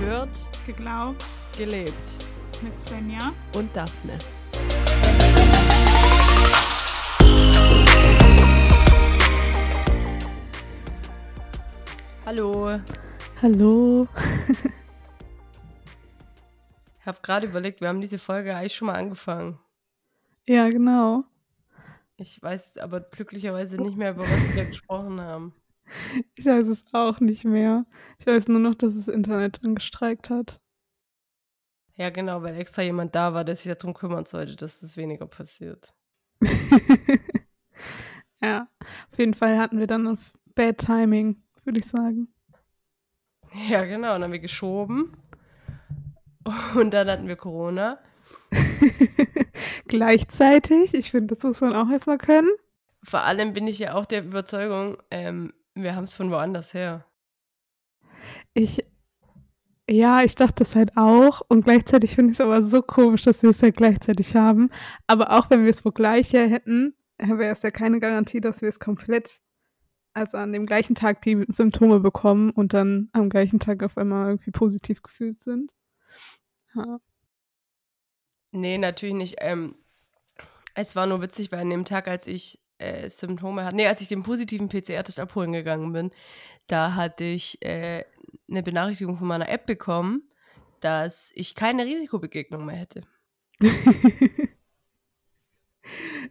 Gehört, Geglaubt gelebt. mit Svenja. Und Daphne. Hallo. Hallo. Ich habe gerade überlegt, wir haben diese Folge eigentlich schon mal angefangen. Ja, genau. Ich weiß aber glücklicherweise nicht mehr, über was wir gesprochen haben. Ich weiß es auch nicht mehr. Ich weiß nur noch, dass das Internet dann gestreikt hat. Ja, genau, weil extra jemand da war, der sich darum kümmern sollte, dass das weniger passiert. ja, auf jeden Fall hatten wir dann auf Bad Timing, würde ich sagen. Ja, genau, dann haben wir geschoben. Und dann hatten wir Corona. Gleichzeitig, ich finde, das muss man auch erstmal können. Vor allem bin ich ja auch der Überzeugung, ähm, wir haben es von woanders her. Ich, ja, ich dachte es halt auch. Und gleichzeitig finde ich es aber so komisch, dass wir es ja gleichzeitig haben. Aber auch wenn wir es wo gleich her hätten, wäre es ja keine Garantie, dass wir es komplett, also an dem gleichen Tag die Symptome bekommen und dann am gleichen Tag auf einmal irgendwie positiv gefühlt sind. Ja. Nee, natürlich nicht. Ähm, es war nur witzig, weil an dem Tag, als ich äh, Symptome hatte, nee, als ich den positiven PCR-Test abholen gegangen bin, da hatte ich äh, eine Benachrichtigung von meiner App bekommen, dass ich keine Risikobegegnung mehr hätte.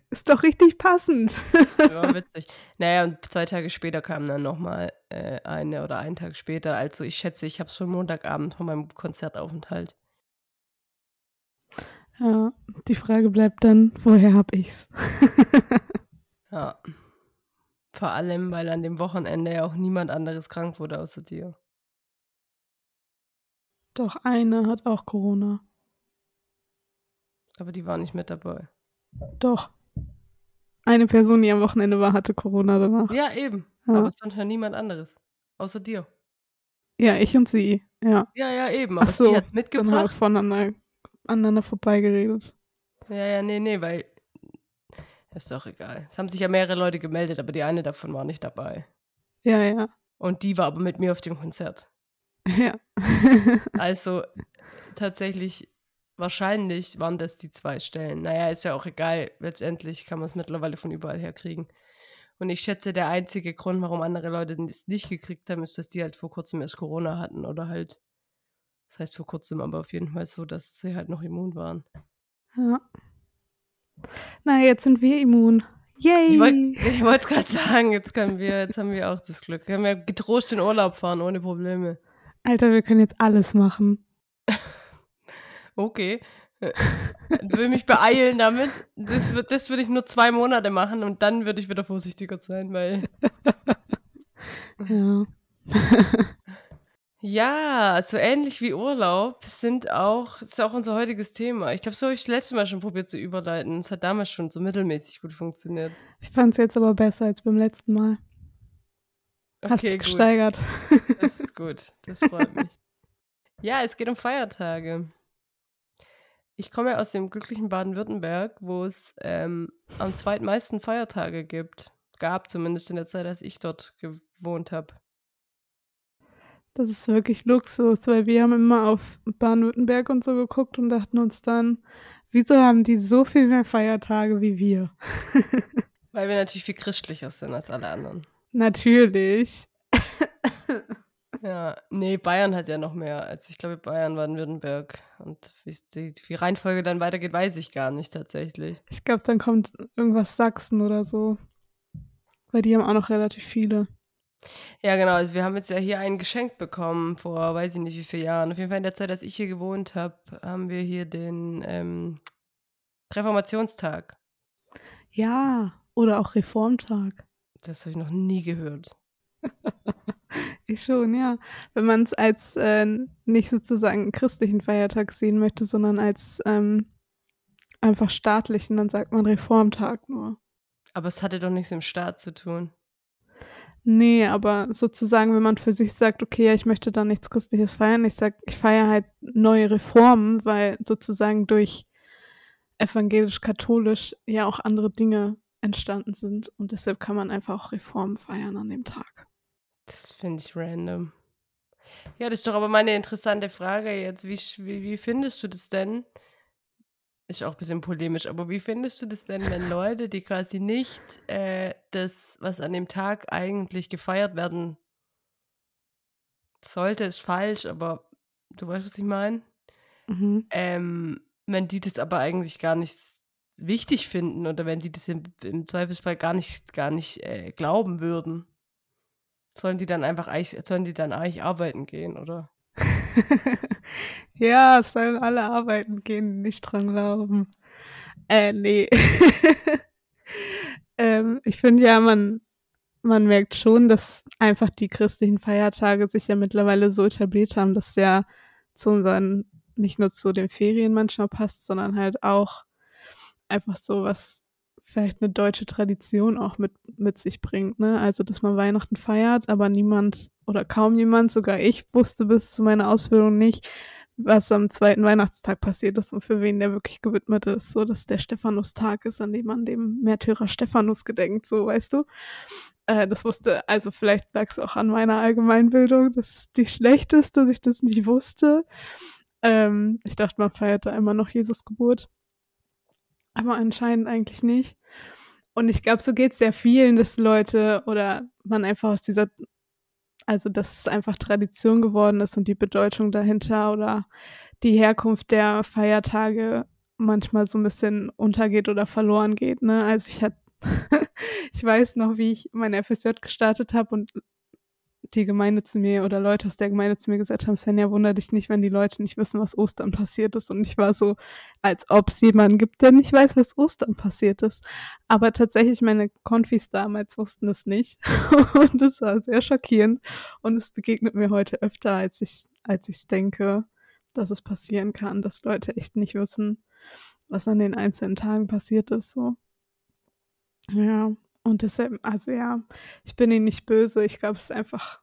Ist doch richtig passend. Ja, witzig. Naja, und zwei Tage später kam dann nochmal äh, eine oder einen Tag später. Also ich schätze, ich habe es schon Montagabend von meinem Konzertaufenthalt. Ja, die Frage bleibt dann, woher hab ich's? Ja. Vor allem, weil an dem Wochenende ja auch niemand anderes krank wurde außer dir. Doch eine hat auch Corona. Aber die war nicht mit dabei. Doch. Eine Person, die am Wochenende war, hatte Corona danach. Ja, eben. Ja. Aber sonst ja niemand anderes. Außer dir. Ja, ich und sie. Ja. Ja, ja, eben. Aber Ach so, sie hat Dann haben wir mitgebracht. voneinander aneinander vorbeigeredet. Ja, ja, nee, nee, weil. Ist doch egal. Es haben sich ja mehrere Leute gemeldet, aber die eine davon war nicht dabei. Ja, ja. Und die war aber mit mir auf dem Konzert. Ja. Also tatsächlich, wahrscheinlich waren das die zwei Stellen. Naja, ist ja auch egal. Letztendlich kann man es mittlerweile von überall her kriegen. Und ich schätze, der einzige Grund, warum andere Leute es nicht gekriegt haben, ist, dass die halt vor kurzem erst Corona hatten oder halt, das heißt vor kurzem, aber auf jeden Fall so, dass sie halt noch immun waren. ja. Na, jetzt sind wir immun. Yay! Ich wollte es gerade sagen, jetzt können wir, jetzt haben wir auch das Glück. Wir können ja getrost in Urlaub fahren, ohne Probleme. Alter, wir können jetzt alles machen. Okay. Ich will mich beeilen damit. Das, wird, das würde ich nur zwei Monate machen und dann würde ich wieder vorsichtiger sein, weil. Ja. Ja, so ähnlich wie Urlaub sind auch, ist auch unser heutiges Thema. Ich glaube, so habe ich das letzte Mal schon probiert zu überleiten. Es hat damals schon so mittelmäßig gut funktioniert. Ich fand es jetzt aber besser als beim letzten Mal. Hast dich gut. gesteigert. Das ist gut. Das freut mich. Ja, es geht um Feiertage. Ich komme aus dem glücklichen Baden-Württemberg, wo es ähm, am zweitmeisten Feiertage gibt. Gab zumindest in der Zeit, als ich dort gewohnt habe. Das ist wirklich Luxus, weil wir haben immer auf Baden-Württemberg und so geguckt und dachten uns dann, wieso haben die so viel mehr Feiertage wie wir? Weil wir natürlich viel christlicher sind als alle anderen. Natürlich. Ja, nee, Bayern hat ja noch mehr als ich glaube Bayern, Baden-Württemberg. Und wie die, die Reihenfolge dann weitergeht, weiß ich gar nicht tatsächlich. Ich glaube, dann kommt irgendwas Sachsen oder so. Weil die haben auch noch relativ viele. Ja, genau. Also wir haben jetzt ja hier ein Geschenk bekommen vor weiß ich nicht wie vielen Jahren. Auf jeden Fall in der Zeit, als ich hier gewohnt habe, haben wir hier den ähm, Reformationstag. Ja, oder auch Reformtag. Das habe ich noch nie gehört. Ich schon, ja. Wenn man es als äh, nicht sozusagen christlichen Feiertag sehen möchte, sondern als ähm, einfach staatlichen, dann sagt man Reformtag nur. Aber es hatte doch nichts mit dem Staat zu tun. Nee, aber sozusagen, wenn man für sich sagt, okay, ja, ich möchte da nichts Christliches feiern, ich sag, ich feiere halt neue Reformen, weil sozusagen durch evangelisch-katholisch ja auch andere Dinge entstanden sind und deshalb kann man einfach auch Reformen feiern an dem Tag. Das finde ich random. Ja, das ist doch aber mal eine interessante Frage jetzt. Wie, wie, wie findest du das denn? Ist auch ein bisschen polemisch, aber wie findest du das denn, wenn Leute, die quasi nicht äh, das, was an dem Tag eigentlich gefeiert werden sollte, ist falsch, aber du weißt, was ich meine? Mhm. Ähm, wenn die das aber eigentlich gar nicht wichtig finden oder wenn die das im, im Zweifelsfall gar nicht, gar nicht äh, glauben würden, sollen die dann einfach eigentlich, sollen die dann eigentlich arbeiten gehen, oder? ja, es sollen alle arbeiten gehen, nicht dran glauben. Äh, nee. ähm, ich finde ja, man, man merkt schon, dass einfach die christlichen Feiertage sich ja mittlerweile so etabliert haben, dass ja zu unseren, nicht nur zu den Ferien manchmal passt, sondern halt auch einfach so was vielleicht eine deutsche Tradition auch mit, mit sich bringt, ne? Also, dass man Weihnachten feiert, aber niemand oder kaum jemand, sogar ich, wusste bis zu meiner Ausbildung nicht, was am zweiten Weihnachtstag passiert ist und für wen der wirklich gewidmet ist, so dass der Stephanustag ist, an dem man dem Märtyrer Stephanus gedenkt, so weißt du. Äh, das wusste, also vielleicht lag es auch an meiner Allgemeinbildung, das ist die schlechteste, dass ich das nicht wusste. Ähm, ich dachte, man feierte immer noch Jesus Geburt aber anscheinend eigentlich nicht. Und ich glaube, so geht es sehr vielen, dass Leute oder man einfach aus dieser, also dass es einfach Tradition geworden ist und die Bedeutung dahinter oder die Herkunft der Feiertage manchmal so ein bisschen untergeht oder verloren geht. Ne? Also ich hatte, ich weiß noch, wie ich mein FSJ gestartet habe und die Gemeinde zu mir oder Leute aus der Gemeinde zu mir gesagt haben, Svenja, wunder dich nicht, wenn die Leute nicht wissen, was Ostern passiert ist. Und ich war so, als ob es jemanden gibt, der nicht weiß, was Ostern passiert ist. Aber tatsächlich, meine Konfis damals wussten es nicht. Und es war sehr schockierend. Und es begegnet mir heute öfter, als ich als ich denke, dass es passieren kann, dass Leute echt nicht wissen, was an den einzelnen Tagen passiert ist. So. Ja, und deshalb, also ja, ich bin ihnen nicht böse. Ich glaube, es ist einfach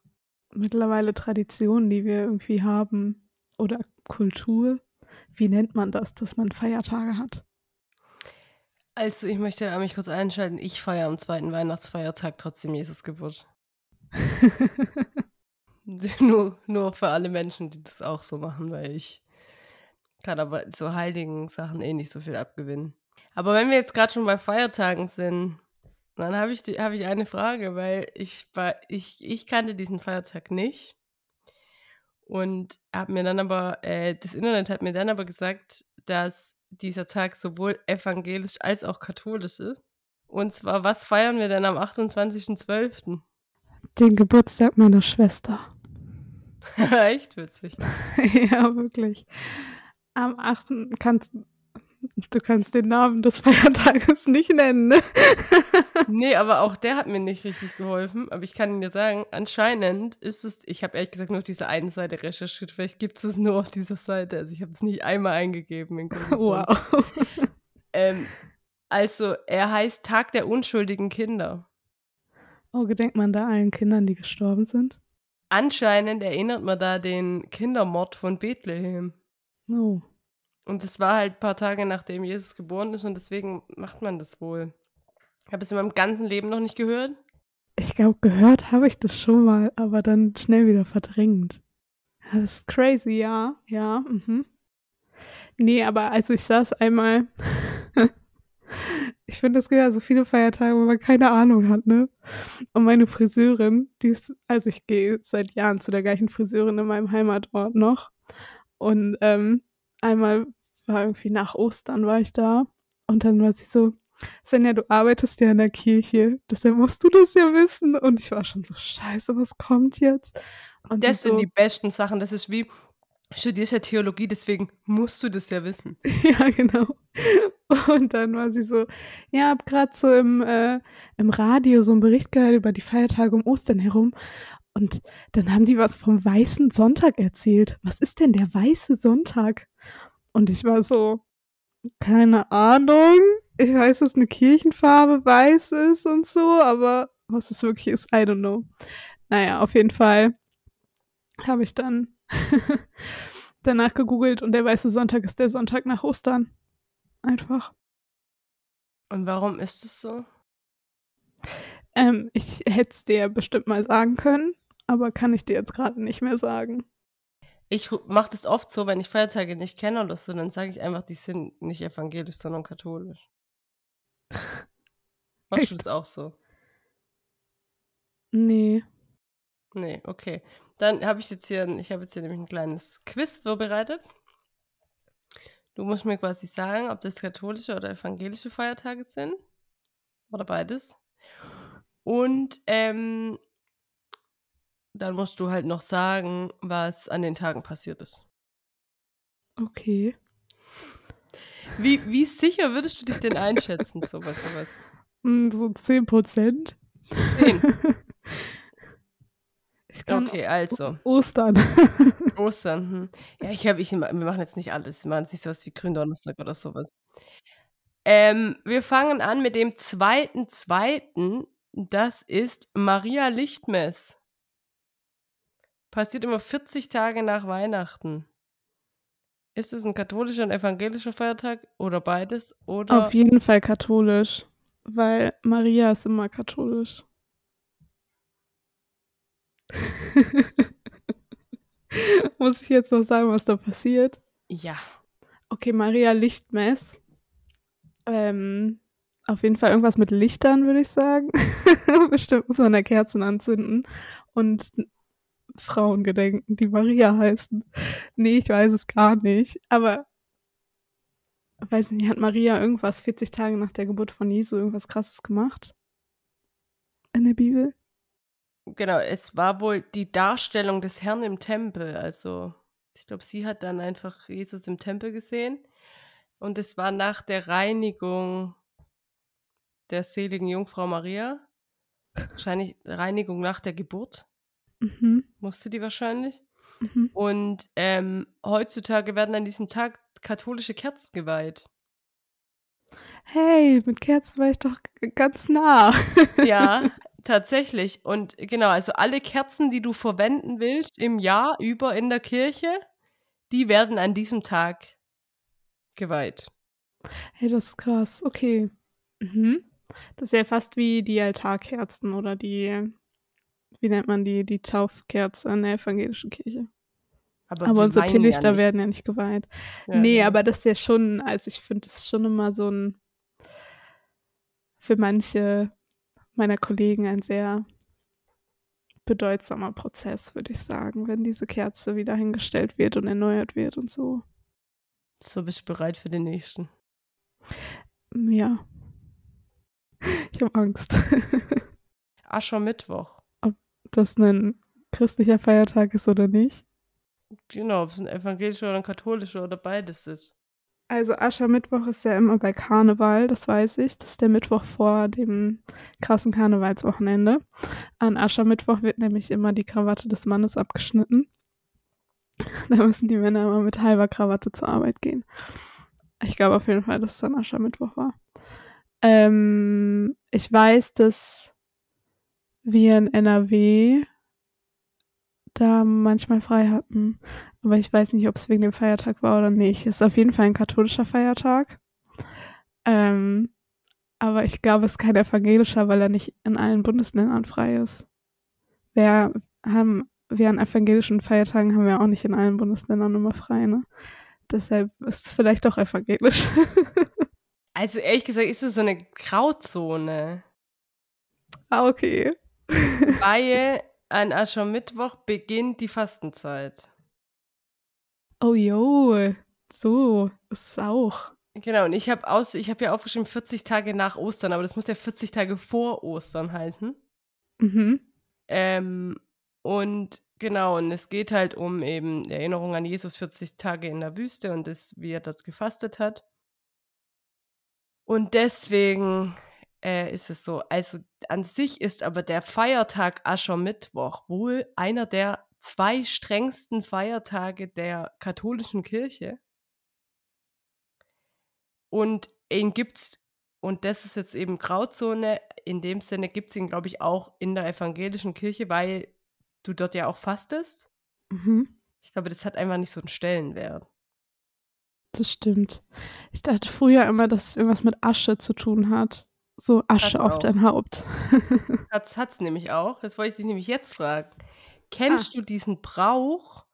mittlerweile Tradition, die wir irgendwie haben. Oder Kultur. Wie nennt man das, dass man Feiertage hat? Also, ich möchte mich kurz einschalten. Ich feiere am zweiten Weihnachtsfeiertag trotzdem Jesus Geburt. nur, nur für alle Menschen, die das auch so machen, weil ich kann aber so heiligen Sachen eh nicht so viel abgewinnen. Aber wenn wir jetzt gerade schon bei Feiertagen sind, dann habe ich, hab ich eine Frage, weil ich, ich, ich kannte diesen Feiertag nicht. Und habe mir dann aber, äh, das Internet hat mir dann aber gesagt, dass dieser Tag sowohl evangelisch als auch katholisch ist. Und zwar, was feiern wir denn am 28.12.? Den Geburtstag meiner Schwester. Echt witzig. ja, wirklich. Am 8. kannst Du kannst den Namen des Feiertages nicht nennen, ne? nee, aber auch der hat mir nicht richtig geholfen. Aber ich kann dir sagen, anscheinend ist es, ich habe ehrlich gesagt nur auf dieser einen Seite recherchiert. Vielleicht gibt es es nur auf dieser Seite. Also ich habe es nicht einmal eingegeben. In wow. ähm, also, er heißt Tag der unschuldigen Kinder. Oh, gedenkt man da allen Kindern, die gestorben sind? Anscheinend erinnert man da den Kindermord von Bethlehem. Oh. Und es war halt ein paar Tage nachdem Jesus geboren ist und deswegen macht man das wohl. Ich habe es in meinem ganzen Leben noch nicht gehört. Ich glaube, gehört habe ich das schon mal, aber dann schnell wieder verdrängt. Das ist crazy, ja. Ja, mhm. Nee, aber also ich saß einmal. ich finde, es gibt ja so viele Feiertage, wo man keine Ahnung hat, ne? Und meine Friseurin, die ist, also ich gehe seit Jahren zu der gleichen Friseurin in meinem Heimatort noch. Und ähm, einmal war irgendwie nach Ostern war ich da und dann war sie so, Senja, du arbeitest ja in der Kirche, deshalb musst du das ja wissen. Und ich war schon so, scheiße, was kommt jetzt? Und das sind so, die besten Sachen. Das ist wie, studierst ja Theologie, deswegen musst du das ja wissen. ja, genau. Und dann war sie so, ja, hab gerade so im, äh, im Radio so einen Bericht gehört über die Feiertage um Ostern herum. Und dann haben die was vom Weißen Sonntag erzählt. Was ist denn der Weiße Sonntag? Und ich war so, keine Ahnung. Ich weiß, dass eine Kirchenfarbe weiß ist und so, aber was es wirklich ist, I don't know. Naja, auf jeden Fall habe ich dann danach gegoogelt und der Weiße Sonntag ist der Sonntag nach Ostern. Einfach. Und warum ist es so? Ähm, ich hätte es dir bestimmt mal sagen können, aber kann ich dir jetzt gerade nicht mehr sagen. Ich mache das oft so, wenn ich Feiertage nicht kenne oder so, dann sage ich einfach, die sind nicht evangelisch, sondern katholisch. Machst Echt? du das auch so? Nee. Nee, okay. Dann habe ich jetzt hier, ich habe jetzt hier nämlich ein kleines Quiz vorbereitet. Du musst mir quasi sagen, ob das katholische oder evangelische Feiertage sind. Oder beides. Und ähm, dann musst du halt noch sagen, was an den Tagen passiert ist. Okay. Wie, wie sicher würdest du dich denn einschätzen, so bei sowas? Hm, So 10 Prozent. Zehn. Ich kann Okay, also. Ostern. Ostern. Hm. Ja, ich habe, ich, wir machen jetzt nicht alles. Wir machen jetzt nicht sowas wie Gründonnerstag oder sowas. Ähm, wir fangen an mit dem zweiten, zweiten. Das ist Maria Lichtmess. Passiert immer 40 Tage nach Weihnachten. Ist es ein katholischer und evangelischer Feiertag oder beides? Oder Auf jeden Fall katholisch, weil Maria ist immer katholisch. Muss ich jetzt noch sagen, was da passiert? ja. Okay, Maria Lichtmess. Ähm, auf jeden Fall irgendwas mit Lichtern, würde ich sagen. Bestimmt muss man da Kerzen anzünden und Frauen gedenken, die Maria heißen. Nee, ich weiß es gar nicht. Aber weiß nicht, hat Maria irgendwas 40 Tage nach der Geburt von Jesu irgendwas krasses gemacht? In der Bibel? Genau, es war wohl die Darstellung des Herrn im Tempel. Also, ich glaube, sie hat dann einfach Jesus im Tempel gesehen. Und es war nach der Reinigung der seligen Jungfrau Maria. Wahrscheinlich Reinigung nach der Geburt, Mhm. musste die wahrscheinlich. Mhm. Und ähm, heutzutage werden an diesem Tag katholische Kerzen geweiht. Hey, mit Kerzen war ich doch ganz nah. Ja, tatsächlich. Und genau, also alle Kerzen, die du verwenden willst im Jahr über in der Kirche, die werden an diesem Tag geweiht. Hey, das ist krass. Okay. Mhm. Das ist ja fast wie die Altarkerzen oder die, wie nennt man die, die Taufkerze in der evangelischen Kirche. Aber, Aber unsere Teelichter nicht. werden ja nicht geweiht. Ja, nee, genau. aber das ist ja schon, also ich finde das schon immer so ein, für manche meiner Kollegen ein sehr bedeutsamer Prozess, würde ich sagen, wenn diese Kerze wieder hingestellt wird und erneuert wird und so. So bist du bereit für den nächsten. Ja. Ich habe Angst. Aschermittwoch. Das ein christlicher Feiertag ist oder nicht. Genau, ob es ein evangelischer oder ein katholischer oder beides ist. Also Aschermittwoch ist ja immer bei Karneval, das weiß ich. Das ist der Mittwoch vor dem krassen Karnevalswochenende. An Aschermittwoch wird nämlich immer die Krawatte des Mannes abgeschnitten. Da müssen die Männer immer mit halber Krawatte zur Arbeit gehen. Ich glaube auf jeden Fall, dass es dann Aschermittwoch war. Ähm, ich weiß, dass wir in NRW da manchmal frei hatten. Aber ich weiß nicht, ob es wegen dem Feiertag war oder nicht. Es ist auf jeden Fall ein katholischer Feiertag. Ähm, aber ich glaube, es ist kein evangelischer, weil er nicht in allen Bundesländern frei ist. Wir haben, wir an evangelischen Feiertagen haben wir auch nicht in allen Bundesländern immer frei, ne? Deshalb ist es vielleicht doch evangelisch. Also ehrlich gesagt ist es so eine Grauzone. ah, okay. weil an Aschermittwoch beginnt die Fastenzeit. Oh jo, so ist es auch. Genau, und ich habe aus, ich habe ja aufgeschrieben 40 Tage nach Ostern, aber das muss ja 40 Tage vor Ostern heißen. Mhm. Ähm, und genau, und es geht halt um eben Erinnerung an Jesus 40 Tage in der Wüste und das, wie er dort gefastet hat. Und deswegen äh, ist es so. Also an sich ist aber der Feiertag Aschermittwoch wohl einer der zwei strengsten Feiertage der katholischen Kirche. Und ihn gibt's, und das ist jetzt eben Grauzone, in dem Sinne gibt es ihn, glaube ich, auch in der evangelischen Kirche, weil du dort ja auch fastest. Mhm. Ich glaube, das hat einfach nicht so einen Stellenwert. Das stimmt. Ich dachte früher immer, dass es irgendwas mit Asche zu tun hat. So Asche Hat's auf auch. dein Haupt. Hat's, hat's nämlich auch. Das wollte ich dich nämlich jetzt fragen. Kennst du diesen Brauch,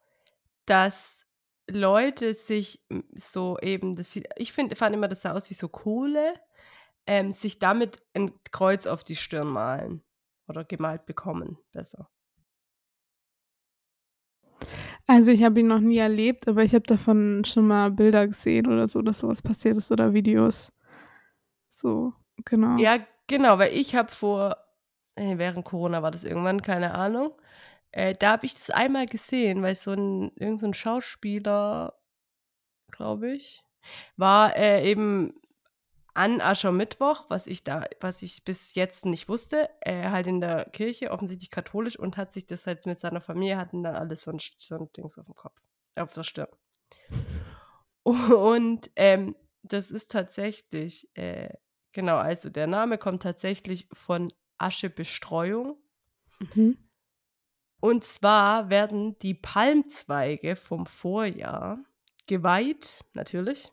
dass Leute sich so eben, das sieht, ich find, fand immer, das sah aus wie so Kohle, ähm, sich damit ein Kreuz auf die Stirn malen oder gemalt bekommen, besser. Also ich habe ihn noch nie erlebt, aber ich habe davon schon mal Bilder gesehen oder so, dass sowas passiert ist oder Videos. So, genau. Ja, genau, weil ich habe vor, äh, während Corona war das irgendwann, keine Ahnung, äh, da habe ich das einmal gesehen, weil so ein, irgend so ein Schauspieler, glaube ich, war äh, eben an Aschermittwoch, was ich da, was ich bis jetzt nicht wusste, äh, halt in der Kirche, offensichtlich katholisch und hat sich das halt mit seiner Familie, hatten dann alles so ein, so ein Dings auf dem Kopf, auf der Stirn. Und ähm, das ist tatsächlich, äh, genau, also der Name kommt tatsächlich von Aschebestreuung. Mhm. Und zwar werden die Palmzweige vom Vorjahr geweiht, natürlich,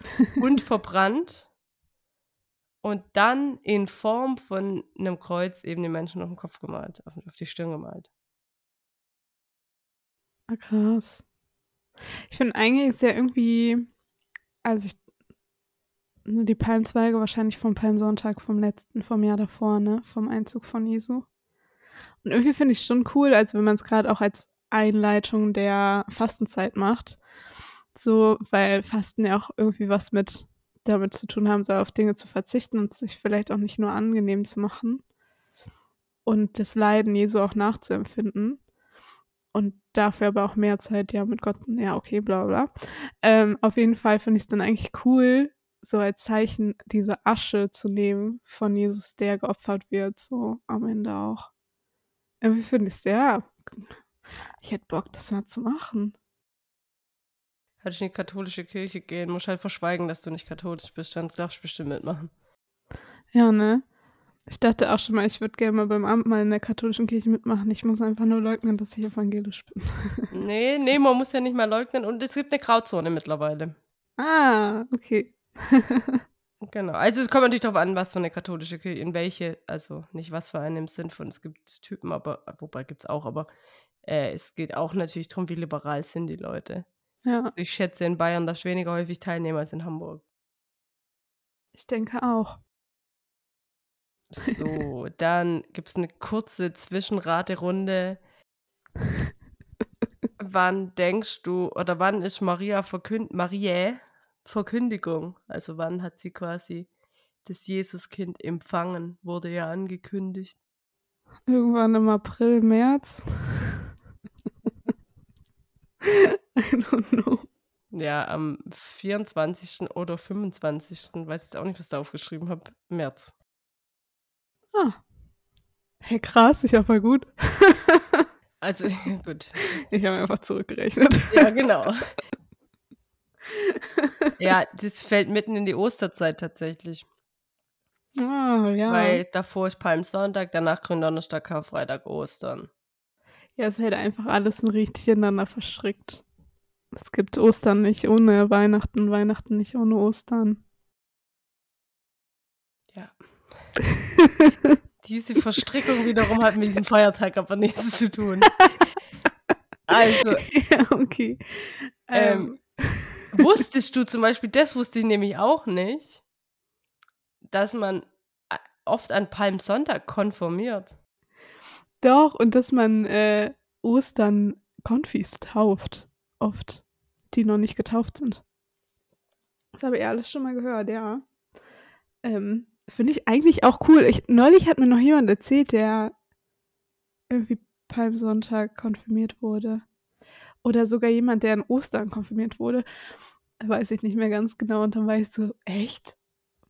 und verbrannt und dann in Form von einem Kreuz eben den Menschen auf den Kopf gemalt, auf, auf die Stirn gemalt. Ah, krass. Ich finde eigentlich ist ja irgendwie, also ich, nur die Palmzweige wahrscheinlich vom Palmsonntag vom letzten, vom Jahr davor, ne, vom Einzug von Jesu. Und irgendwie finde ich schon cool, also wenn man es gerade auch als Einleitung der Fastenzeit macht, so, weil Fasten ja auch irgendwie was mit damit zu tun haben soll, auf Dinge zu verzichten und sich vielleicht auch nicht nur angenehm zu machen und das Leiden Jesu auch nachzuempfinden und dafür aber auch mehr Zeit ja mit Gott, ja okay, bla bla. Ähm, auf jeden Fall finde ich es dann eigentlich cool, so als Zeichen diese Asche zu nehmen von Jesus, der geopfert wird, so am Ende auch. Irgendwie finde ich es sehr, ich hätte Bock, das mal zu machen. Kannst in die katholische Kirche gehen, musst halt verschweigen, dass du nicht katholisch bist, dann darfst du bestimmt mitmachen. Ja, ne? Ich dachte auch schon mal, ich würde gerne mal beim Abendmahl in der katholischen Kirche mitmachen. Ich muss einfach nur leugnen, dass ich evangelisch bin. Nee, nee, man muss ja nicht mal leugnen und es gibt eine Grauzone mittlerweile. ah, okay. Genau. Also es kommt natürlich darauf an, was für eine katholische Kirche, in welche, also nicht was für eine im Sinn von, es gibt Typen, aber, wobei gibt es auch, aber äh, es geht auch natürlich darum, wie liberal sind die Leute. Ja, Ich schätze, in Bayern darfst du weniger häufig teilnehmen als in Hamburg. ich denke auch. So, dann gibt es eine kurze Zwischenraterunde. wann denkst du, oder wann ist Maria Verkünd Mariä Verkündigung? Also wann hat sie quasi das Jesuskind empfangen? Wurde ja angekündigt. Irgendwann im April, März. I don't know. Ja, am 24. oder 25. Weiß jetzt auch nicht, was ich da aufgeschrieben habe. März. Ah. Hey, krass, ich war voll gut. Also, gut. Ich habe einfach zurückgerechnet. Ja, genau. Ja, das fällt mitten in die Osterzeit tatsächlich. Ah, ja. Weil davor ist Palmsonntag, danach Gründonnerstag, Karfreitag, Ostern. Ja, es halt einfach alles ein richtig ineinander verstrickt. Es gibt Ostern nicht ohne Weihnachten, Weihnachten nicht ohne Ostern. Ja. Diese Verstrickung wiederum hat mit diesem Feiertag aber nichts zu tun. Also, ja, okay. ähm, wusstest du zum Beispiel, das wusste ich nämlich auch nicht, dass man äh, oft an Palmsonntag konformiert. Doch, und dass man äh, Ostern Konfis tauft. Oft. Die noch nicht getauft sind. Das habe ich alles schon mal gehört, ja. Ähm, Finde ich eigentlich auch cool. Ich, neulich hat mir noch jemand erzählt, der irgendwie Palmsonntag konfirmiert wurde. Oder sogar jemand, der an Ostern konfirmiert wurde. Weiß ich nicht mehr ganz genau. Und dann war ich so, echt?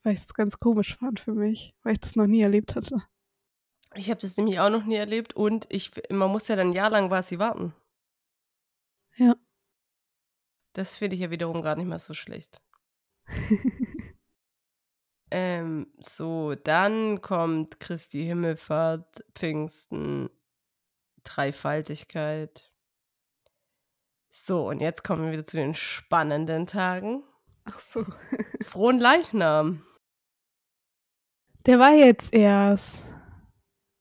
Weil ich es ganz komisch fand für mich, weil ich das noch nie erlebt hatte. Ich habe das nämlich auch noch nie erlebt und ich, man muss ja dann ein Jahr lang quasi warten. Ja. Das finde ich ja wiederum gar nicht mal so schlecht. ähm, so, dann kommt Christi Himmelfahrt, Pfingsten, Dreifaltigkeit. So, und jetzt kommen wir wieder zu den spannenden Tagen. Ach so. Frohen Leichnam. Der war jetzt erst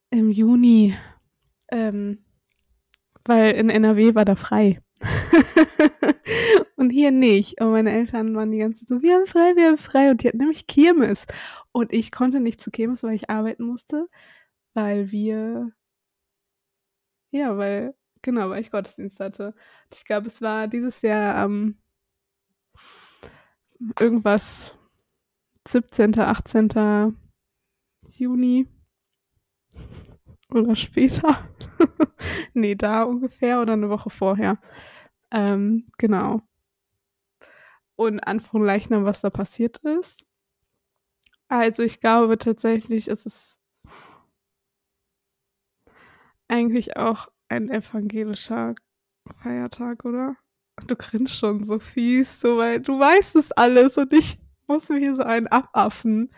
im Juni. Ähm, weil in NRW war da frei. und hier nicht. Und meine Eltern waren die ganze Zeit so, wir haben frei, wir haben frei. Und die hatten nämlich Kirmes. Und ich konnte nicht zu Kirmes, weil ich arbeiten musste, weil wir, ja, weil, genau, weil ich Gottesdienst hatte. Ich glaube, es war dieses Jahr ähm, irgendwas 17., 18. Juni oder später. nee, da ungefähr oder eine Woche vorher. Ähm, genau. Und Anfang Leichnam, was da passiert ist. Also ich glaube tatsächlich, ist es eigentlich auch ein evangelischer Feiertag, oder? Du grinst schon so fies, so weil du weißt es alles und ich muss mir so einen abaffen.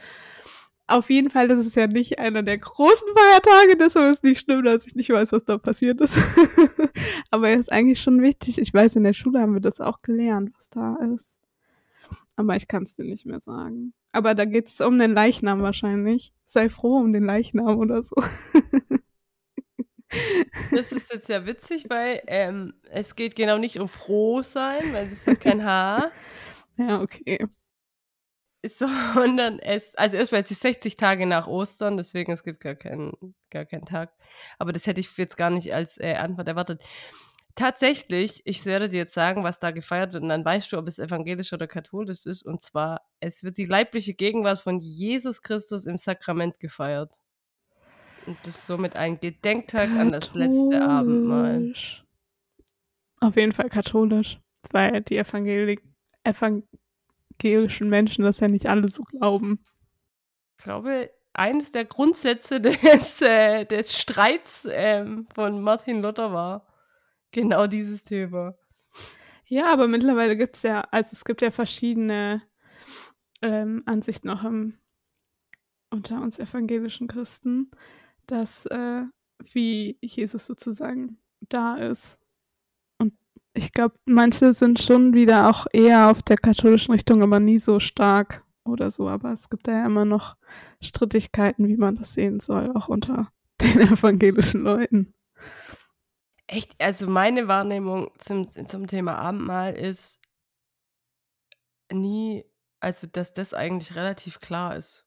Auf jeden Fall ist es ja nicht einer der großen Feiertage, deshalb ist es nicht schlimm, dass ich nicht weiß, was da passiert ist. Aber er ist eigentlich schon wichtig. Ich weiß, in der Schule haben wir das auch gelernt, was da ist. Aber ich kann es dir nicht mehr sagen. Aber da geht es um den Leichnam wahrscheinlich. Sei froh um den Leichnam oder so. Das ist jetzt ja witzig, weil ähm, es geht genau nicht um froh sein, weil es hat kein Haar. Ja, okay. Sondern es, also erstmal es ist 60 Tage nach Ostern, deswegen es gibt gar keinen, gar keinen Tag. Aber das hätte ich jetzt gar nicht als äh, Antwort erwartet. Tatsächlich, ich werde dir jetzt sagen, was da gefeiert wird, und dann weißt du, ob es evangelisch oder katholisch ist. Und zwar, es wird die leibliche Gegenwart von Jesus Christus im Sakrament gefeiert. Und das ist somit ein Gedenktag katholisch. an das letzte Abendmahl. Auf jeden Fall katholisch, weil die Evangelik evangelischen Menschen das ja nicht alle so glauben. Ich glaube, eines der Grundsätze des, äh, des Streits ähm, von Martin Luther war genau dieses Thema. Ja, aber mittlerweile gibt es ja, also es gibt ja verschiedene ähm, Ansichten auch im, unter uns evangelischen Christen dass äh, wie Jesus sozusagen da ist. Und ich glaube, manche sind schon wieder auch eher auf der katholischen Richtung, aber nie so stark oder so. Aber es gibt da ja immer noch Strittigkeiten, wie man das sehen soll, auch unter den evangelischen Leuten. Echt, also meine Wahrnehmung zum, zum Thema Abendmahl ist nie, also dass das eigentlich relativ klar ist.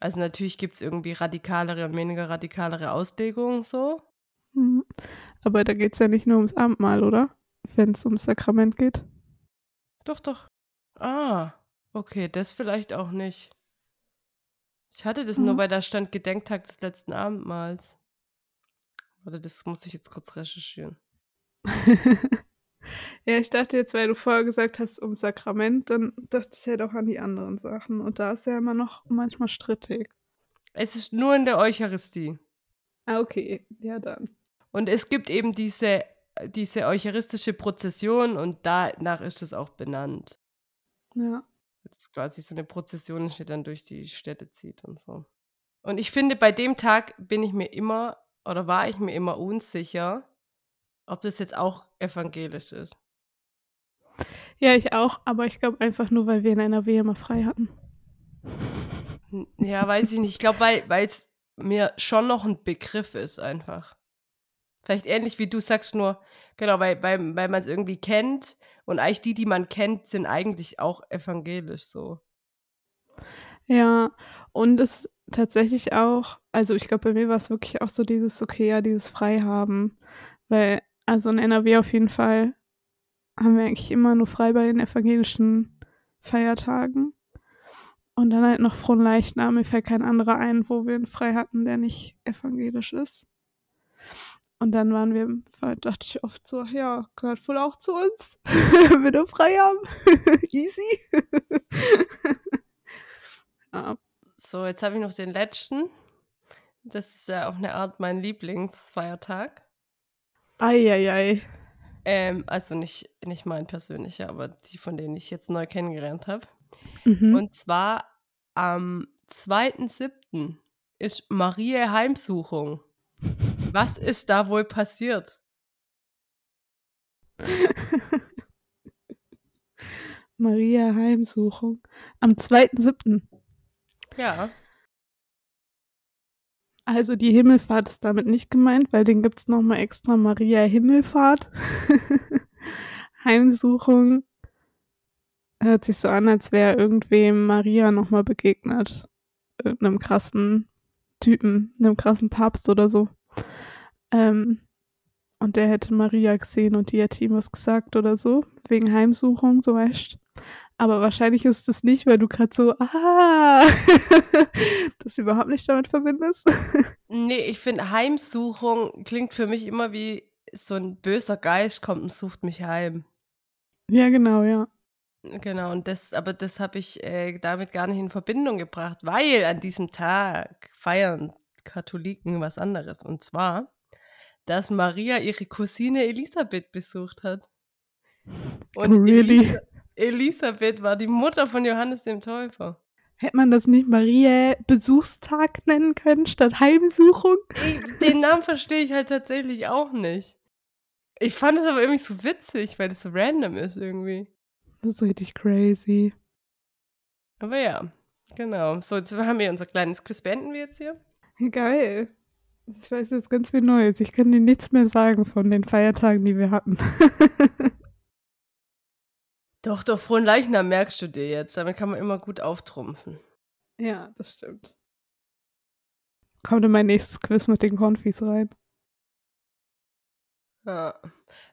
Also natürlich gibt es irgendwie radikalere und weniger radikalere Auslegungen so. Mhm. Aber da geht es ja nicht nur ums Abendmahl, oder? Wenn es ums Sakrament geht. Doch, doch. Ah, okay, das vielleicht auch nicht. Ich hatte das mhm. nur, weil da stand Gedenktag des letzten Abendmahls. Oder das muss ich jetzt kurz recherchieren. Ja, ich dachte jetzt, weil du vorher gesagt hast, um Sakrament, dann dachte ich halt auch an die anderen Sachen. Und da ist ja immer noch manchmal strittig. Es ist nur in der Eucharistie. Ah, okay. Ja, dann. Und es gibt eben diese, diese eucharistische Prozession und danach ist es auch benannt. Ja. Das ist quasi so eine Prozession, die dann durch die Städte zieht und so. Und ich finde, bei dem Tag bin ich mir immer oder war ich mir immer unsicher, ob das jetzt auch evangelisch ist. Ja, ich auch, aber ich glaube einfach nur, weil wir in NRW immer frei hatten. Ja, weiß ich nicht. Ich glaube, weil es mir schon noch ein Begriff ist, einfach. Vielleicht ähnlich wie du sagst, nur, genau, weil, weil, weil man es irgendwie kennt und eigentlich die, die man kennt, sind eigentlich auch evangelisch so. Ja, und es tatsächlich auch, also ich glaube, bei mir war es wirklich auch so dieses, okay, ja, dieses Freihaben. Weil, also in NRW auf jeden Fall haben wir eigentlich immer nur frei bei den evangelischen Feiertagen. Und dann halt noch Fronleichnam. Mir fällt kein anderer ein, wo wir ihn frei hatten, der nicht evangelisch ist. Und dann waren wir, dachte ich oft so, ja, gehört wohl auch zu uns, wenn wir frei haben. Easy. ja. So, jetzt habe ich noch den letzten. Das ist ja auch eine Art mein Lieblingsfeiertag. Eieiei. Ei, ei. Ähm, also nicht, nicht mein persönlicher, aber die, von denen ich jetzt neu kennengelernt habe. Mhm. Und zwar am 2.7. ist Maria Heimsuchung. Was ist da wohl passiert? Maria Heimsuchung. Am 2.7. Ja. Also die Himmelfahrt ist damit nicht gemeint, weil den gibt's nochmal extra Maria Himmelfahrt. Heimsuchung. Hört sich so an, als wäre irgendwem Maria nochmal begegnet. Irgendeinem krassen Typen, einem krassen Papst oder so. Ähm, und der hätte Maria gesehen und die hätte ihm was gesagt oder so. Wegen Heimsuchung, so weißt aber wahrscheinlich ist es nicht, weil du gerade so, ah, das überhaupt nicht damit verbindest. nee, ich finde, Heimsuchung klingt für mich immer wie so ein böser Geist kommt und sucht mich heim. Ja, genau, ja. Genau, und das, aber das habe ich äh, damit gar nicht in Verbindung gebracht, weil an diesem Tag feiern Katholiken was anderes. Und zwar, dass Maria ihre Cousine Elisabeth besucht hat. Und oh, really? Elisa Elisabeth war die Mutter von Johannes dem Täufer. Hätte man das nicht Maria Besuchstag nennen können statt Heimsuchung? Den Namen verstehe ich halt tatsächlich auch nicht. Ich fand es aber irgendwie so witzig, weil es so random ist irgendwie. Das ist richtig crazy. Aber ja, genau. So, jetzt haben wir unser kleines Quiz. Beenden wir jetzt hier? Geil. Ich weiß jetzt ganz viel Neues. Ich kann dir nichts mehr sagen von den Feiertagen, die wir hatten. Doch, doch, frohen Leichnam merkst du dir jetzt. Damit kann man immer gut auftrumpfen. Ja, das stimmt. Kommt in mein nächstes Quiz mit den Konfis rein. Ja.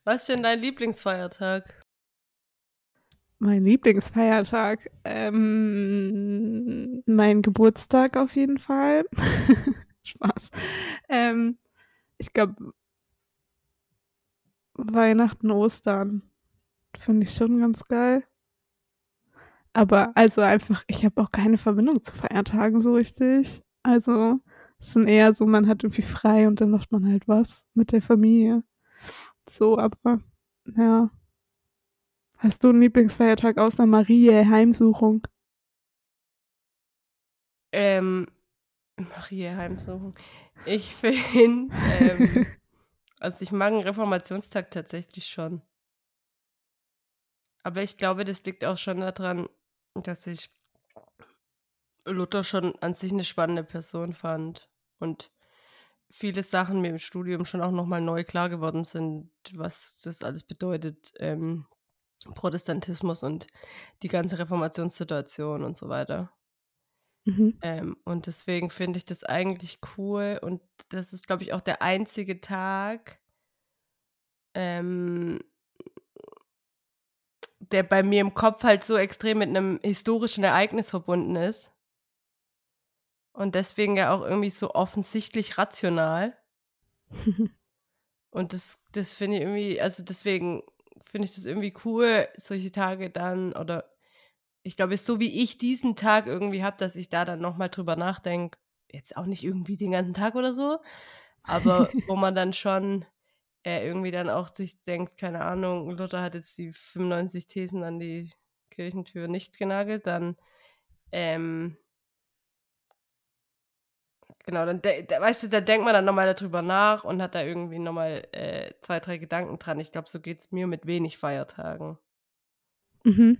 Was ist denn dein Lieblingsfeiertag? Mein Lieblingsfeiertag? Ähm, mein Geburtstag auf jeden Fall. Spaß. Ähm, ich glaube, Weihnachten, Ostern. Finde ich schon ganz geil. Aber also einfach, ich habe auch keine Verbindung zu Feiertagen so richtig. Also es sind eher so, man hat irgendwie frei und dann macht man halt was mit der Familie. So, aber ja. Hast du einen Lieblingsfeiertag außer Marie, Heimsuchung? Ähm, Marie, Heimsuchung. Ich finde, ähm, also ich mag einen Reformationstag tatsächlich schon. Aber ich glaube, das liegt auch schon daran, dass ich Luther schon an sich eine spannende Person fand und viele Sachen mir im Studium schon auch nochmal neu klar geworden sind, was das alles bedeutet, ähm, Protestantismus und die ganze Reformationssituation und so weiter. Mhm. Ähm, und deswegen finde ich das eigentlich cool und das ist, glaube ich, auch der einzige Tag, ähm, der bei mir im Kopf halt so extrem mit einem historischen Ereignis verbunden ist. Und deswegen ja auch irgendwie so offensichtlich rational. Und das, das finde ich irgendwie, also deswegen finde ich das irgendwie cool, solche Tage dann, oder ich glaube, so wie ich diesen Tag irgendwie habe, dass ich da dann nochmal drüber nachdenke. Jetzt auch nicht irgendwie den ganzen Tag oder so, aber wo man dann schon er irgendwie dann auch sich denkt, keine Ahnung, Luther hat jetzt die 95 Thesen an die Kirchentür nicht genagelt, dann ähm, genau, dann weißt du, da denkt man dann nochmal darüber nach und hat da irgendwie nochmal äh, zwei, drei Gedanken dran. Ich glaube, so geht es mir mit wenig Feiertagen. Mhm.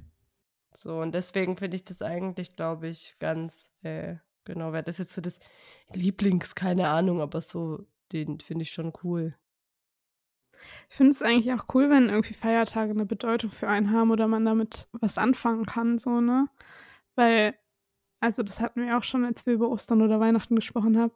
So, und deswegen finde ich das eigentlich, glaube ich, ganz, äh, genau, wäre das jetzt so das Lieblings, keine Ahnung, aber so, den finde ich schon cool. Ich finde es eigentlich auch cool, wenn irgendwie Feiertage eine Bedeutung für einen haben oder man damit was anfangen kann, so, ne? Weil, also das hatten wir auch schon, als wir über Ostern oder Weihnachten gesprochen haben,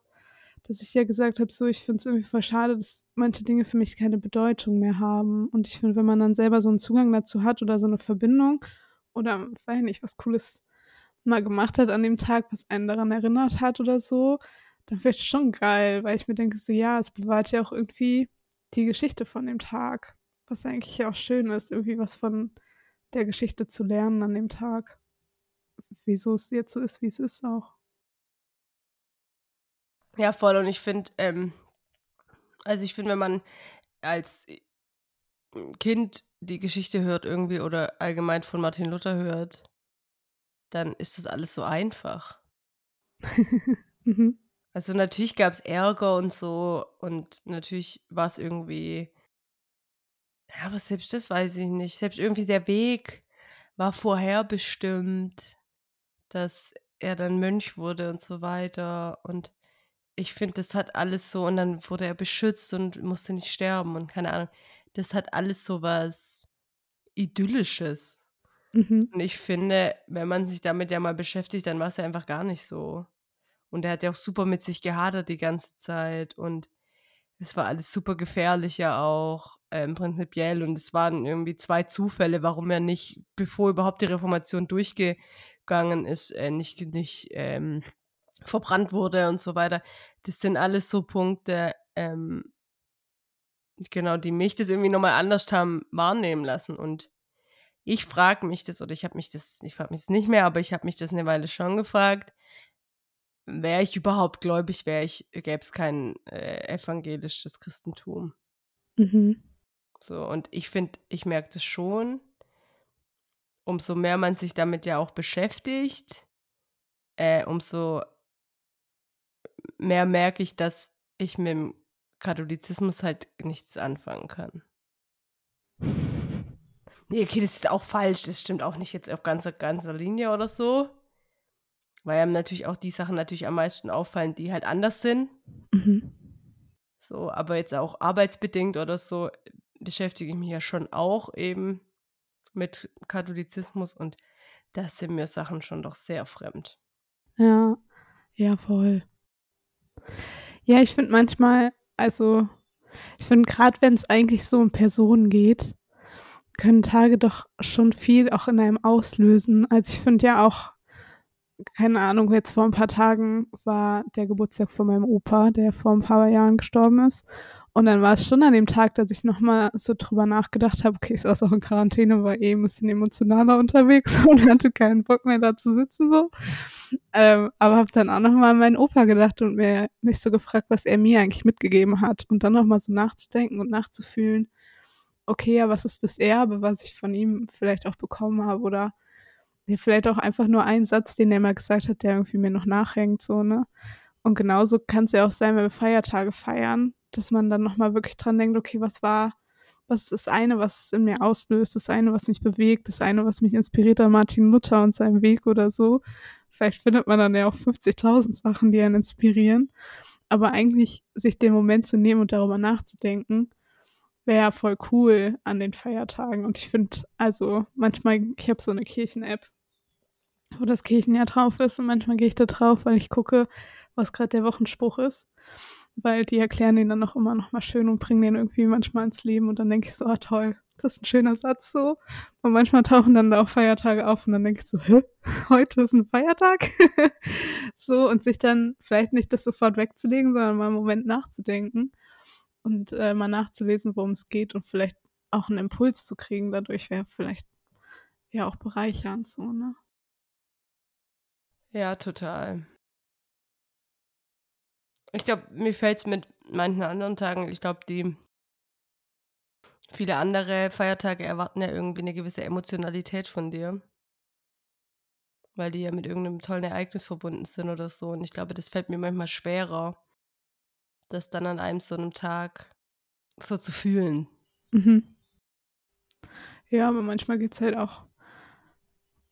dass ich ja gesagt habe, so, ich finde es irgendwie voll schade, dass manche Dinge für mich keine Bedeutung mehr haben. Und ich finde, wenn man dann selber so einen Zugang dazu hat oder so eine Verbindung oder, weiß nicht, was Cooles mal gemacht hat an dem Tag, was einen daran erinnert hat oder so, dann wäre es schon geil, weil ich mir denke, so, ja, es bewahrt ja auch irgendwie die Geschichte von dem Tag. Was eigentlich ja auch schön ist, irgendwie was von der Geschichte zu lernen an dem Tag. Wieso es jetzt so ist, wie es ist auch. Ja, voll. Und ich finde, ähm, also ich finde, wenn man als Kind die Geschichte hört irgendwie oder allgemein von Martin Luther hört, dann ist das alles so einfach. mhm. Also natürlich gab es Ärger und so und natürlich war es irgendwie, ja, aber selbst das weiß ich nicht. Selbst irgendwie der Weg war vorherbestimmt, dass er dann Mönch wurde und so weiter. Und ich finde, das hat alles so, und dann wurde er beschützt und musste nicht sterben und keine Ahnung. Das hat alles so was Idyllisches. Mhm. Und ich finde, wenn man sich damit ja mal beschäftigt, dann war es ja einfach gar nicht so. Und er hat ja auch super mit sich gehadert die ganze Zeit und es war alles super gefährlich ja auch, ähm, prinzipiell. Und es waren irgendwie zwei Zufälle, warum er nicht, bevor überhaupt die Reformation durchgegangen ist, äh, nicht, nicht ähm, verbrannt wurde und so weiter. Das sind alles so Punkte, ähm, genau, die mich das irgendwie nochmal anders haben wahrnehmen lassen. Und ich frage mich das, oder ich habe mich das, ich frage mich das nicht mehr, aber ich habe mich das eine Weile schon gefragt, wäre ich überhaupt gläubig, wäre ich, gäbe es kein äh, evangelisches Christentum. Mhm. So, und ich finde, ich merke das schon, umso mehr man sich damit ja auch beschäftigt, äh, umso mehr merke ich, dass ich mit dem Katholizismus halt nichts anfangen kann. Nee, okay, das ist auch falsch. Das stimmt auch nicht jetzt auf ganzer, ganzer Linie oder so. Weil einem natürlich auch die Sachen natürlich am meisten auffallen, die halt anders sind. Mhm. So, aber jetzt auch arbeitsbedingt oder so beschäftige ich mich ja schon auch eben mit Katholizismus und da sind mir Sachen schon doch sehr fremd. Ja, ja, voll. Ja, ich finde manchmal, also, ich finde gerade, wenn es eigentlich so um Personen geht, können Tage doch schon viel auch in einem auslösen. Also ich finde ja auch, keine Ahnung, jetzt vor ein paar Tagen war der Geburtstag von meinem Opa, der vor ein paar Jahren gestorben ist. Und dann war es schon an dem Tag, dass ich nochmal so drüber nachgedacht habe, okay, ich saß auch in Quarantäne, war eh ein bisschen emotionaler unterwegs und hatte keinen Bock mehr da zu sitzen so. Ähm, aber habe dann auch nochmal an meinen Opa gedacht und mir mich so gefragt, was er mir eigentlich mitgegeben hat. Und dann nochmal so nachzudenken und nachzufühlen, okay, ja, was ist das Erbe, was ich von ihm vielleicht auch bekommen habe oder vielleicht auch einfach nur ein Satz, den er mal gesagt hat, der irgendwie mir noch nachhängt, so, ne? Und genauso kann es ja auch sein, wenn wir Feiertage feiern, dass man dann nochmal wirklich dran denkt, okay, was war, was ist das eine, was in mir auslöst, das eine, was mich bewegt, das eine, was mich inspiriert an Martin Luther und seinem Weg oder so. Vielleicht findet man dann ja auch 50.000 Sachen, die einen inspirieren. Aber eigentlich sich den Moment zu nehmen und darüber nachzudenken, wäre ja voll cool an den Feiertagen. Und ich finde, also manchmal, ich habe so eine Kirchen-App, wo das Kirchenjahr drauf ist und manchmal gehe ich da drauf, weil ich gucke, was gerade der Wochenspruch ist. Weil die erklären den dann auch immer noch mal schön und bringen den irgendwie manchmal ins Leben und dann denke ich so, ah toll, das ist ein schöner Satz so. Und manchmal tauchen dann da auch Feiertage auf und dann denke ich so, hä, heute ist ein Feiertag? so und sich dann vielleicht nicht das sofort wegzulegen, sondern mal einen Moment nachzudenken und äh, mal nachzulesen, worum es geht und vielleicht auch einen Impuls zu kriegen dadurch wäre vielleicht ja auch bereichernd so, ne? Ja, total. Ich glaube, mir fällt es mit manchen anderen Tagen, ich glaube, die viele andere Feiertage erwarten ja irgendwie eine gewisse Emotionalität von dir. Weil die ja mit irgendeinem tollen Ereignis verbunden sind oder so. Und ich glaube, das fällt mir manchmal schwerer, das dann an einem so einem Tag so zu fühlen. Mhm. Ja, aber manchmal geht es halt auch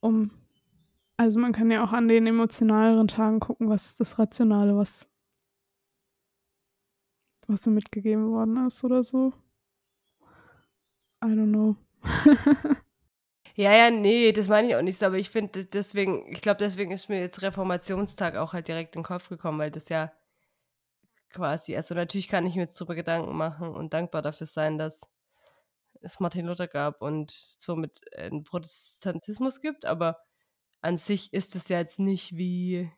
um, also man kann ja auch an den emotionaleren Tagen gucken, was das Rationale, was, was so mitgegeben worden ist oder so. I don't know. ja, ja, nee, das meine ich auch nicht so, aber ich finde deswegen, ich glaube, deswegen ist mir jetzt Reformationstag auch halt direkt in den Kopf gekommen, weil das ja quasi, also natürlich kann ich mir jetzt darüber Gedanken machen und dankbar dafür sein, dass es Martin Luther gab und somit einen Protestantismus gibt, aber an sich ist es ja jetzt nicht wie,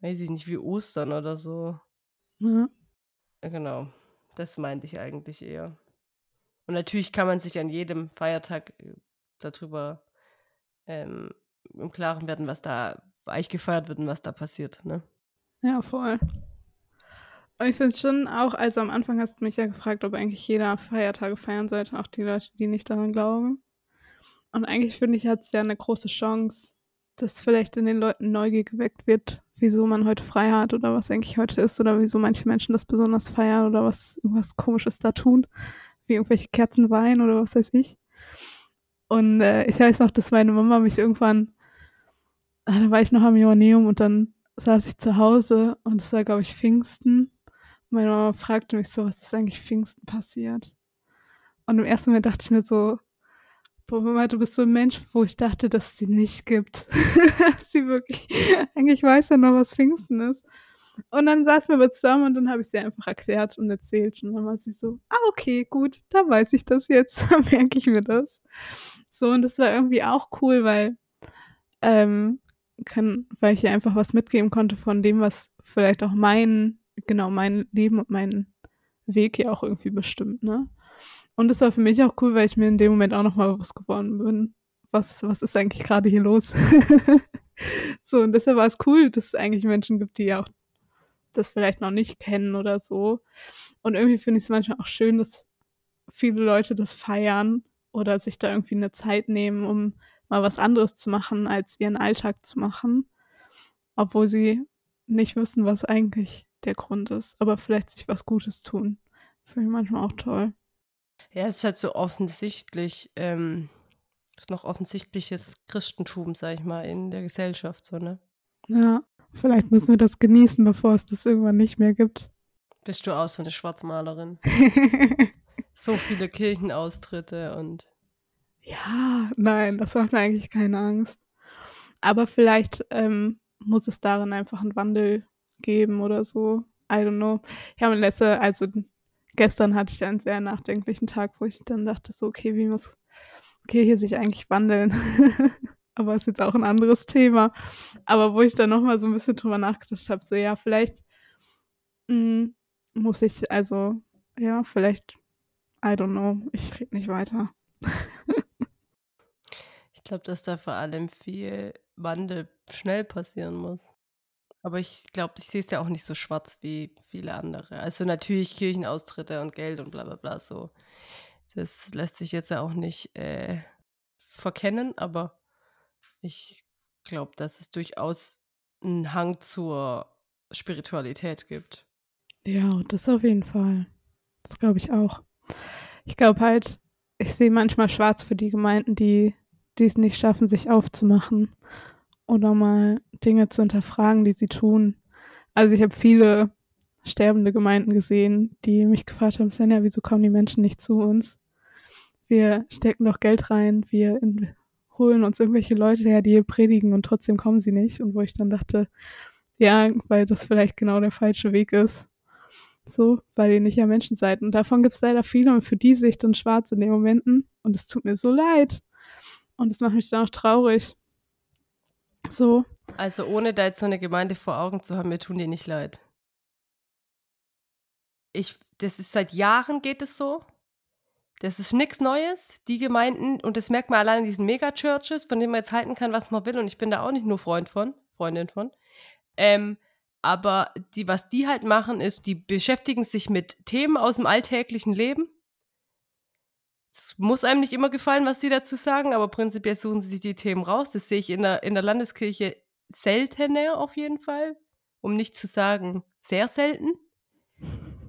weiß ich nicht, wie Ostern oder so. Ja. Genau, das meinte ich eigentlich eher. Und natürlich kann man sich an jedem Feiertag äh, darüber ähm, im Klaren werden, was da eigentlich gefeiert wird und was da passiert, ne? Ja, voll. Und ich finde schon auch, also am Anfang hast du mich ja gefragt, ob eigentlich jeder Feiertage feiern sollte, auch die Leute, die nicht daran glauben. Und eigentlich finde ich, hat es ja eine große Chance, dass vielleicht in den Leuten Neugier geweckt wird, wieso man heute frei hat oder was eigentlich heute ist oder wieso manche Menschen das besonders feiern oder was irgendwas Komisches da tun, wie irgendwelche Kerzen weinen oder was weiß ich. Und äh, ich weiß noch, dass meine Mama mich irgendwann, ah, da war ich noch am Joanneum und dann saß ich zu Hause und es war, glaube ich, Pfingsten. Meine Mama fragte mich so, was ist eigentlich Pfingsten passiert? Und im ersten Moment dachte ich mir so, Mama, du bist so ein Mensch, wo ich dachte, dass es sie nicht gibt. sie wirklich, eigentlich weiß ja noch, was Pfingsten ist. Und dann saßen wir zusammen und dann habe ich sie einfach erklärt und erzählt. Und dann war sie so, ah, okay, gut, dann weiß ich das jetzt, dann merke ich mir das. So, und das war irgendwie auch cool, weil, ähm, kann, weil ich ihr einfach was mitgeben konnte von dem, was vielleicht auch mein, genau, mein Leben und mein Weg ja auch irgendwie bestimmt, ne? Und das war für mich auch cool, weil ich mir in dem Moment auch nochmal bewusst geworden bin, was, was ist eigentlich gerade hier los? so, und deshalb war es cool, dass es eigentlich Menschen gibt, die ja auch das vielleicht noch nicht kennen oder so. Und irgendwie finde ich es manchmal auch schön, dass viele Leute das feiern oder sich da irgendwie eine Zeit nehmen, um mal was anderes zu machen, als ihren Alltag zu machen, obwohl sie nicht wissen, was eigentlich der Grund ist, aber vielleicht sich was Gutes tun. Finde ich manchmal auch toll. Ja, es ist halt so offensichtlich, ähm, ist noch offensichtliches Christentum, sag ich mal, in der Gesellschaft, so, ne? Ja, vielleicht müssen wir das genießen, bevor es das irgendwann nicht mehr gibt. Bist du auch so eine Schwarzmalerin? so viele Kirchenaustritte und. Ja, nein, das macht mir eigentlich keine Angst. Aber vielleicht ähm, muss es darin einfach einen Wandel geben oder so. I don't know. Ich habe letzte, also gestern hatte ich einen sehr nachdenklichen Tag, wo ich dann dachte, so, okay, wie muss Kirche sich eigentlich wandeln? Aber ist jetzt auch ein anderes Thema. Aber wo ich dann nochmal so ein bisschen drüber nachgedacht habe, so, ja, vielleicht mh, mm, muss ich, also, ja, vielleicht, I don't know, ich rede nicht weiter. ich glaube, dass da vor allem viel Wandel schnell passieren muss. Aber ich glaube, ich sehe es ja auch nicht so schwarz wie viele andere. Also natürlich Kirchenaustritte und Geld und bla bla bla so. Das lässt sich jetzt ja auch nicht äh, verkennen, aber ich glaube, dass es durchaus einen Hang zur Spiritualität gibt. Ja, das auf jeden Fall. Das glaube ich auch. Ich glaube halt, ich sehe manchmal schwarz für die Gemeinden, die es nicht schaffen, sich aufzumachen oder mal Dinge zu hinterfragen, die sie tun. Also ich habe viele sterbende Gemeinden gesehen, die mich gefragt haben, Senja, wieso kommen die Menschen nicht zu uns? Wir stecken doch Geld rein, wir in, holen uns irgendwelche Leute her, die hier predigen und trotzdem kommen sie nicht. Und wo ich dann dachte, ja, weil das vielleicht genau der falsche Weg ist. So, weil ihr nicht ja Menschen seid. Und davon gibt es leider viele und für die Sicht und schwarz in den Momenten. Und es tut mir so leid. Und es macht mich dann auch traurig. So. Also ohne da jetzt so eine Gemeinde vor Augen zu haben, mir tun die nicht leid. Ich, das ist seit Jahren geht es so. Das ist nichts Neues. Die Gemeinden, und das merkt man allein in diesen Megachurches, von denen man jetzt halten kann, was man will. Und ich bin da auch nicht nur Freund von, Freundin von. Ähm, aber die, was die halt machen, ist, die beschäftigen sich mit Themen aus dem alltäglichen Leben es muss einem nicht immer gefallen, was sie dazu sagen, aber prinzipiell suchen sie sich die Themen raus. Das sehe ich in der, in der Landeskirche seltener auf jeden Fall, um nicht zu sagen sehr selten.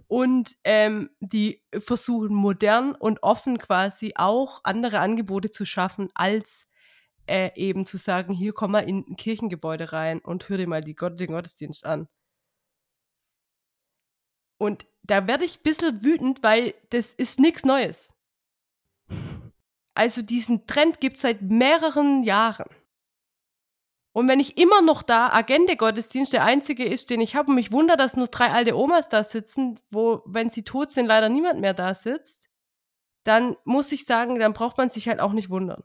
Und ähm, die versuchen modern und offen quasi auch andere Angebote zu schaffen, als äh, eben zu sagen, hier komm mal in ein Kirchengebäude rein und hör dir mal Gott, den Gottesdienst an. Und da werde ich ein bisschen wütend, weil das ist nichts Neues. Also diesen Trend gibt es seit mehreren Jahren. Und wenn ich immer noch da Agende-Gottesdienst der einzige ist, den ich habe, und mich wundert, dass nur drei alte Omas da sitzen, wo, wenn sie tot sind, leider niemand mehr da sitzt, dann muss ich sagen, dann braucht man sich halt auch nicht wundern.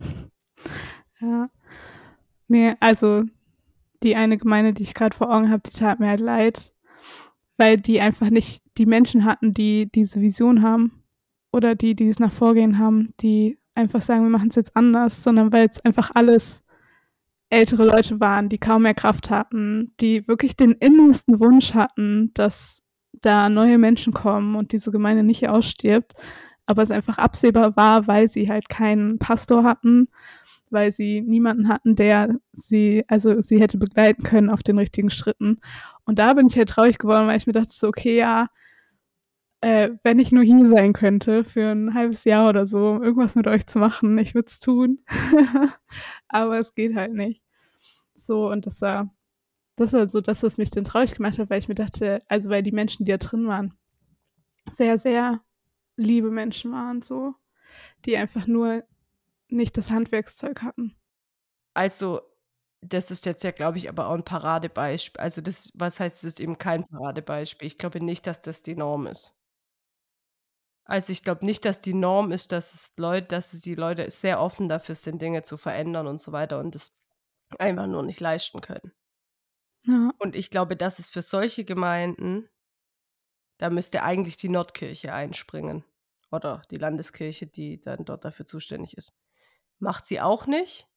Ja. Mir, also die eine Gemeinde, die ich gerade vor Augen habe, die tat mir halt leid, weil die einfach nicht die Menschen hatten, die diese Vision haben oder die, die es nach Vorgehen haben, die einfach sagen, wir machen es jetzt anders, sondern weil es einfach alles ältere Leute waren, die kaum mehr Kraft hatten, die wirklich den innersten Wunsch hatten, dass da neue Menschen kommen und diese Gemeinde nicht ausstirbt, aber es einfach absehbar war, weil sie halt keinen Pastor hatten, weil sie niemanden hatten, der sie, also sie hätte begleiten können auf den richtigen Schritten. Und da bin ich halt traurig geworden, weil ich mir dachte so, okay, ja, äh, wenn ich nur hier sein könnte für ein halbes Jahr oder so, um irgendwas mit euch zu machen, ich würde es tun. Aber es geht halt nicht. So, und das war, das war so das, was mich dann traurig gemacht hat, weil ich mir dachte, also weil die Menschen, die da drin waren, sehr, sehr liebe Menschen waren, so, die einfach nur nicht das Handwerkszeug hatten. Also, das ist jetzt ja, glaube ich, aber auch ein Paradebeispiel. Also, das, was heißt, es ist eben kein Paradebeispiel. Ich glaube nicht, dass das die Norm ist. Also ich glaube nicht, dass die Norm ist, dass es Leute, dass die Leute sehr offen dafür sind, Dinge zu verändern und so weiter und es einfach nur nicht leisten können. Ja. Und ich glaube, dass es für solche Gemeinden, da müsste eigentlich die Nordkirche einspringen. Oder die Landeskirche, die dann dort dafür zuständig ist. Macht sie auch nicht,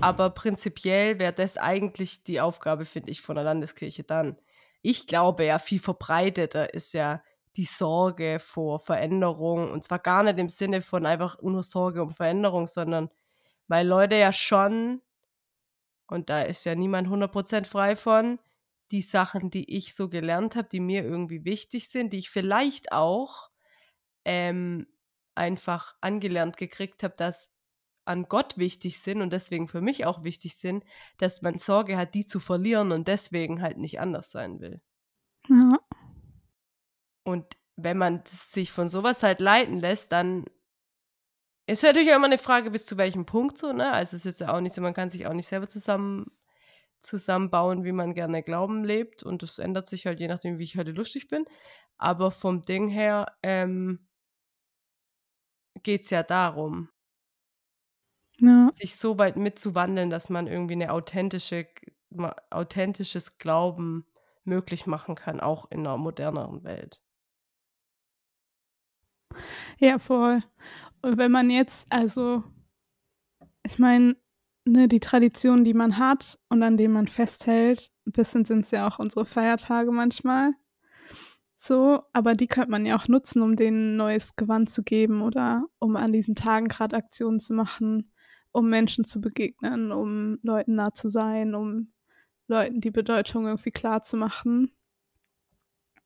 aber prinzipiell wäre das eigentlich die Aufgabe, finde ich, von der Landeskirche dann. Ich glaube ja, viel verbreiteter ist ja die Sorge vor Veränderung. Und zwar gar nicht im Sinne von einfach nur Sorge um Veränderung, sondern weil Leute ja schon, und da ist ja niemand 100% frei von, die Sachen, die ich so gelernt habe, die mir irgendwie wichtig sind, die ich vielleicht auch ähm, einfach angelernt gekriegt habe, dass an Gott wichtig sind und deswegen für mich auch wichtig sind, dass man Sorge hat, die zu verlieren und deswegen halt nicht anders sein will. Ja. Und wenn man sich von sowas halt leiten lässt, dann ist natürlich auch immer eine Frage, bis zu welchem Punkt so, ne? Also es ist ja auch nicht so, man kann sich auch nicht selber zusammen zusammenbauen, wie man gerne Glauben lebt. Und das ändert sich halt je nachdem, wie ich heute lustig bin. Aber vom Ding her ähm, geht es ja darum, Ja. sich so weit mitzuwandeln, dass man irgendwie eine authentische, authentisches Glauben möglich machen kann, auch in einer moderneren Welt. Ja, voll. Und wenn man jetzt, also, ich meine, ne, die Traditionen, die man hat und an denen man festhält, ein bisschen sind es ja auch unsere Feiertage manchmal. So, aber die könnte man ja auch nutzen, um denen ein neues Gewand zu geben oder um an diesen Tagen gerade Aktionen zu machen, um Menschen zu begegnen, um Leuten nah zu sein, um Leuten die Bedeutung irgendwie klar zu machen.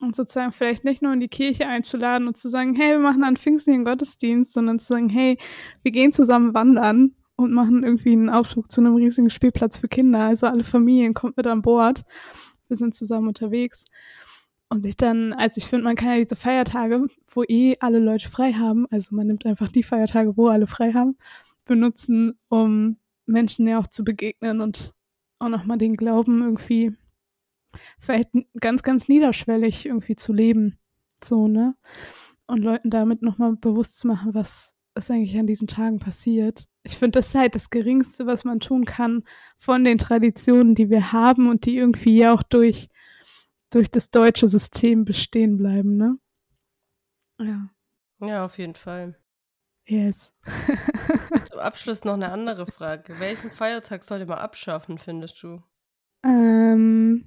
Und sozusagen vielleicht nicht nur in die Kirche einzuladen und zu sagen, hey, wir machen an Pfingsten den Gottesdienst, sondern zu sagen, hey, wir gehen zusammen wandern und machen irgendwie einen Ausflug zu einem riesigen Spielplatz für Kinder. Also alle Familien kommt mit an Bord. Wir sind zusammen unterwegs. Und sich dann, also ich finde, man kann ja diese Feiertage, wo eh alle Leute frei haben, also man nimmt einfach die Feiertage, wo alle frei haben, benutzen, um Menschen ja auch zu begegnen und auch nochmal den Glauben irgendwie vielleicht ganz, ganz niederschwellig irgendwie zu leben. So, ne? Und Leuten damit nochmal bewusst zu machen, was ist eigentlich an diesen Tagen passiert. Ich finde, das ist halt das Geringste, was man tun kann von den Traditionen, die wir haben und die irgendwie ja auch durch, durch das deutsche System bestehen bleiben, ne? Ja. Ja, auf jeden Fall. Yes. Zum Abschluss noch eine andere Frage. Welchen Feiertag sollte man abschaffen, findest du? Ähm,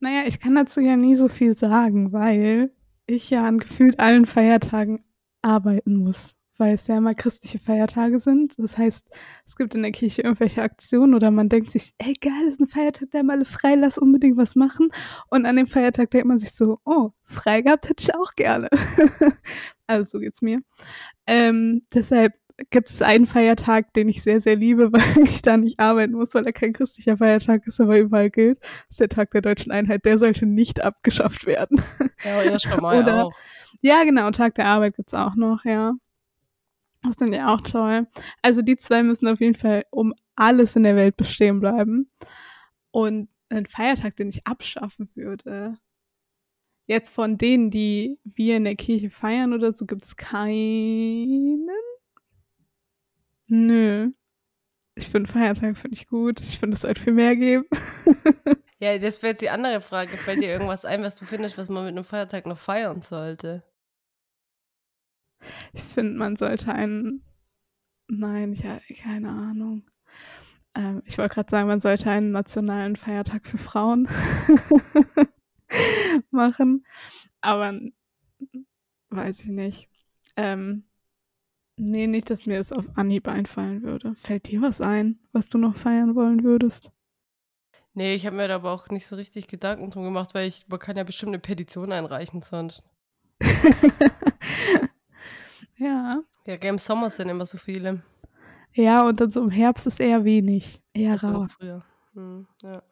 naja, ich kann dazu ja nie so viel sagen, weil ich ja an gefühlt allen Feiertagen arbeiten muss, weil es ja immer christliche Feiertage sind. Das heißt, es gibt in der Kirche irgendwelche Aktionen oder man denkt sich, ey geil, ist ein Feiertag, der mal frei, lass unbedingt was machen. Und an dem Feiertag denkt man sich so, oh, frei gehabt hätte ich auch gerne. also so geht's mir. Ähm, deshalb gibt es einen Feiertag, den ich sehr, sehr liebe, weil ich da nicht arbeiten muss, weil er kein christlicher Feiertag ist, aber überall gilt. Das ist der Tag der deutschen Einheit. Der sollte nicht abgeschafft werden. Ja, ja schon mal Oder, auch. Ja, genau. Tag der Arbeit gibt's auch noch, ja. Das finde ich auch toll. Also die zwei müssen auf jeden Fall um alles in der Welt bestehen bleiben. Und ein Feiertag, den ich abschaffen würde. Jetzt von denen, die wir in der Kirche feiern oder so, gibt's keinen. Nö. Ich finde Feiertag finde ich gut. Ich finde, es sollte viel mehr geben. Ja, das wäre jetzt die andere Frage. Fällt dir irgendwas ein, was du findest, was man mit einem Feiertag noch feiern sollte? Ich finde, man sollte einen. Nein, ich habe keine Ahnung. Ähm, ich wollte gerade sagen, man sollte einen nationalen Feiertag für Frauen machen. Aber weiß ich nicht. Ähm, nee, nicht, dass mir das auf Anhieb einfallen würde. Fällt dir was ein, was du noch feiern wollen würdest? Nee, ich habe mir da aber auch nicht so richtig Gedanken drum gemacht, weil ich, man kann ja bestimmt eine Petition einreichen sonst. ja. Ja, im Sommer sind immer so viele. Ja, und dann so im Herbst ist eher wenig. Eher Das auch früher. Hm, ja.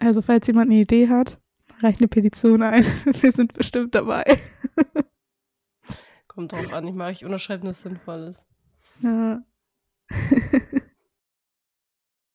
Also, falls jemand eine Idee hat, reicht eine Petition ein. Wir sind bestimmt dabei. Kommt drauf an, ich mache ich unterschreibe nur Sinnvolles. Ja.